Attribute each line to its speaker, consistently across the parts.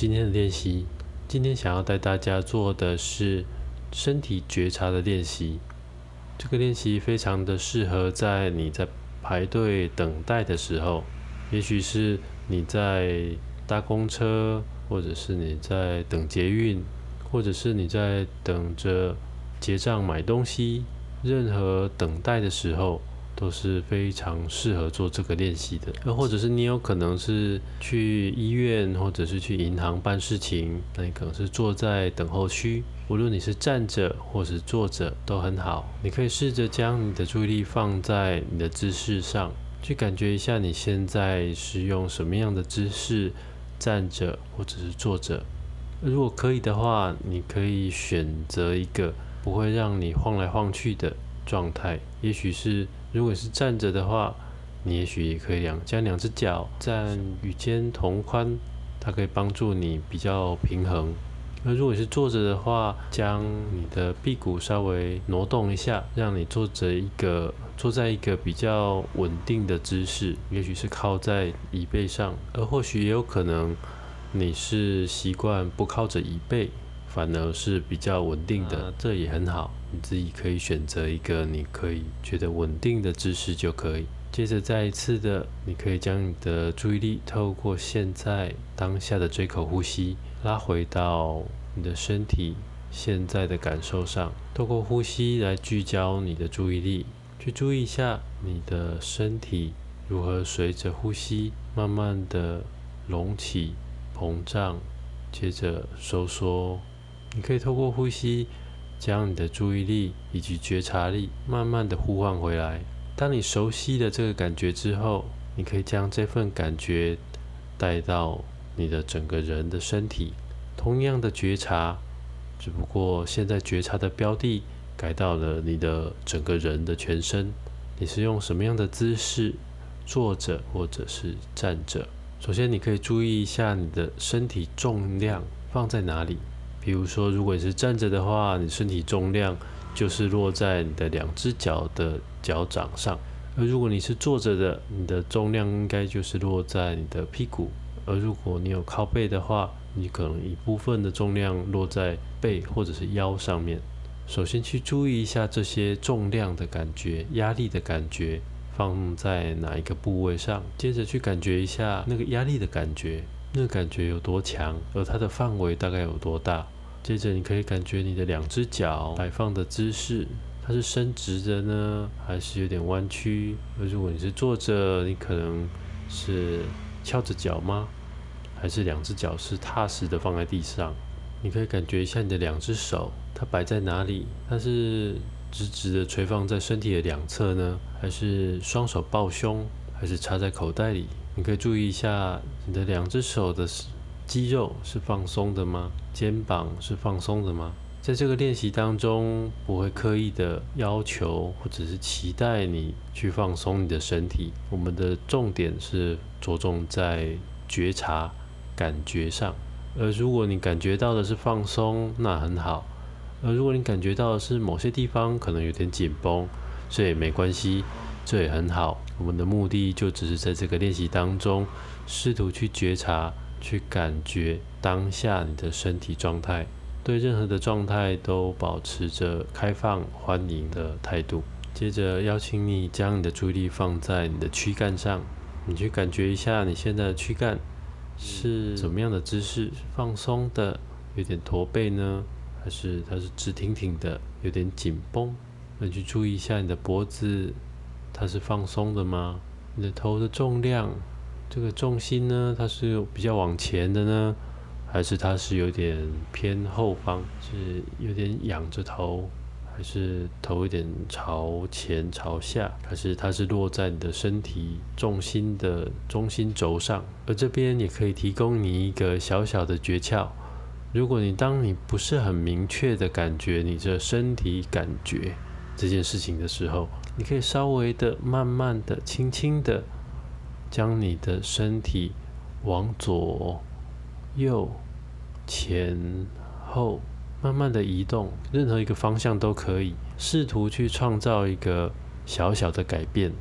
Speaker 1: 今天的练习。今天想要带大家做的是身体觉察的练习。这个练习非常的适合在你在排队等待的时候，也许是你在搭公车，或者是你在等捷运，或者是你在等着结账买东西，任何等待的时候。都是非常适合做这个练习的，又或者是你有可能是去医院，或者是去银行办事情，那你可能是坐在等候区。无论你是站着或是坐着都很好，你可以试着将你的注意力放在你的姿势上，去感觉一下你现在是用什么样的姿势站着或者是坐着。如果可以的话，你可以选择一个不会让你晃来晃去的状态，也许是。如果是站着的话，你也许也可以两将两只脚站与肩同宽，它可以帮助你比较平衡。那如果是坐着的话，将你的屁股稍微挪动一下，让你坐着一个坐在一个比较稳定的姿势，也许是靠在椅背上，而或许也有可能你是习惯不靠着椅背，反而是比较稳定的，这也很好。你自己可以选择一个你可以觉得稳定的姿势就可以。接着再一次的，你可以将你的注意力透过现在当下的这口呼吸，拉回到你的身体现在的感受上。透过呼吸来聚焦你的注意力，去注意一下你的身体如何随着呼吸慢慢的隆起、膨胀，接着收缩。你可以透过呼吸。将你的注意力以及觉察力慢慢的呼唤回来。当你熟悉了这个感觉之后，你可以将这份感觉带到你的整个人的身体。同样的觉察，只不过现在觉察的标的改到了你的整个人的全身。你是用什么样的姿势坐着或者是站着？首先，你可以注意一下你的身体重量放在哪里。比如说，如果你是站着的话，你身体重量就是落在你的两只脚的脚掌上；而如果你是坐着的，你的重量应该就是落在你的屁股；而如果你有靠背的话，你可能一部分的重量落在背或者是腰上面。首先去注意一下这些重量的感觉、压力的感觉放在哪一个部位上，接着去感觉一下那个压力的感觉。那感觉有多强，而它的范围大概有多大？接着你可以感觉你的两只脚摆放的姿势，它是伸直的呢，还是有点弯曲？而如果你是坐着，你可能是翘着脚吗？还是两只脚是踏实的放在地上？你可以感觉一下你的两只手，它摆在哪里？它是直直的垂放在身体的两侧呢，还是双手抱胸，还是插在口袋里？你可以注意一下你的两只手的肌肉是放松的吗？肩膀是放松的吗？在这个练习当中，不会刻意的要求或者是期待你去放松你的身体。我们的重点是着重在觉察感觉上。而如果你感觉到的是放松，那很好；而如果你感觉到的是某些地方可能有点紧绷，这也没关系。这也很好。我们的目的就只是在这个练习当中，试图去觉察、去感觉当下你的身体状态，对任何的状态都保持着开放、欢迎的态度。接着邀请你将你的注意力放在你的躯干上，你去感觉一下你现在的躯干是怎么样的姿势？放松的，有点驼背呢，还是它是直挺挺的，有点紧绷？那去注意一下你的脖子。它是放松的吗？你的头的重量，这个重心呢，它是比较往前的呢，还是它是有点偏后方，是有点仰着头，还是头有点朝前朝下，还是它是落在你的身体重心的中心轴上？而这边也可以提供你一个小小的诀窍：如果你当你不是很明确的感觉你这身体感觉这件事情的时候，你可以稍微的、慢慢的、轻轻的，将你的身体往左、右、前、后慢慢的移动，任何一个方向都可以，试图去创造一个小小的改变。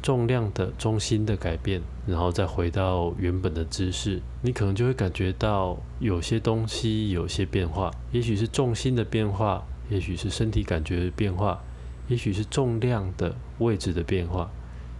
Speaker 1: 重量的中心的改变，然后再回到原本的姿势，你可能就会感觉到有些东西有些变化，也许是重心的变化，也许是身体感觉的变化，也许是重量的位置的变化，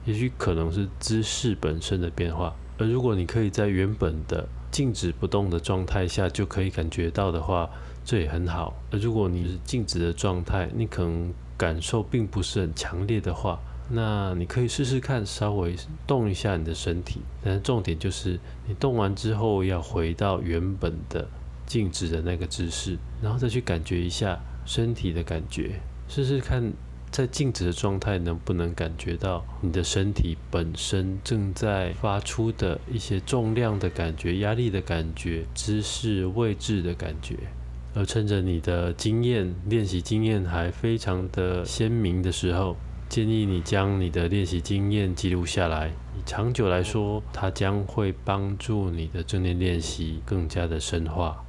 Speaker 1: 也许可能是姿势本身的变化。而如果你可以在原本的静止不动的状态下就可以感觉到的话，这也很好。而如果你是静止的状态，你可能感受并不是很强烈的话，那你可以试试看，稍微动一下你的身体。但是重点就是，你动完之后要回到原本的静止的那个姿势，然后再去感觉一下身体的感觉，试试看在静止的状态能不能感觉到你的身体本身正在发出的一些重量的感觉、压力的感觉、姿势位置的感觉。而趁着你的经验练习经验还非常的鲜明的时候，建议你将你的练习经验记录下来。长久来说，它将会帮助你的正念练习更加的深化。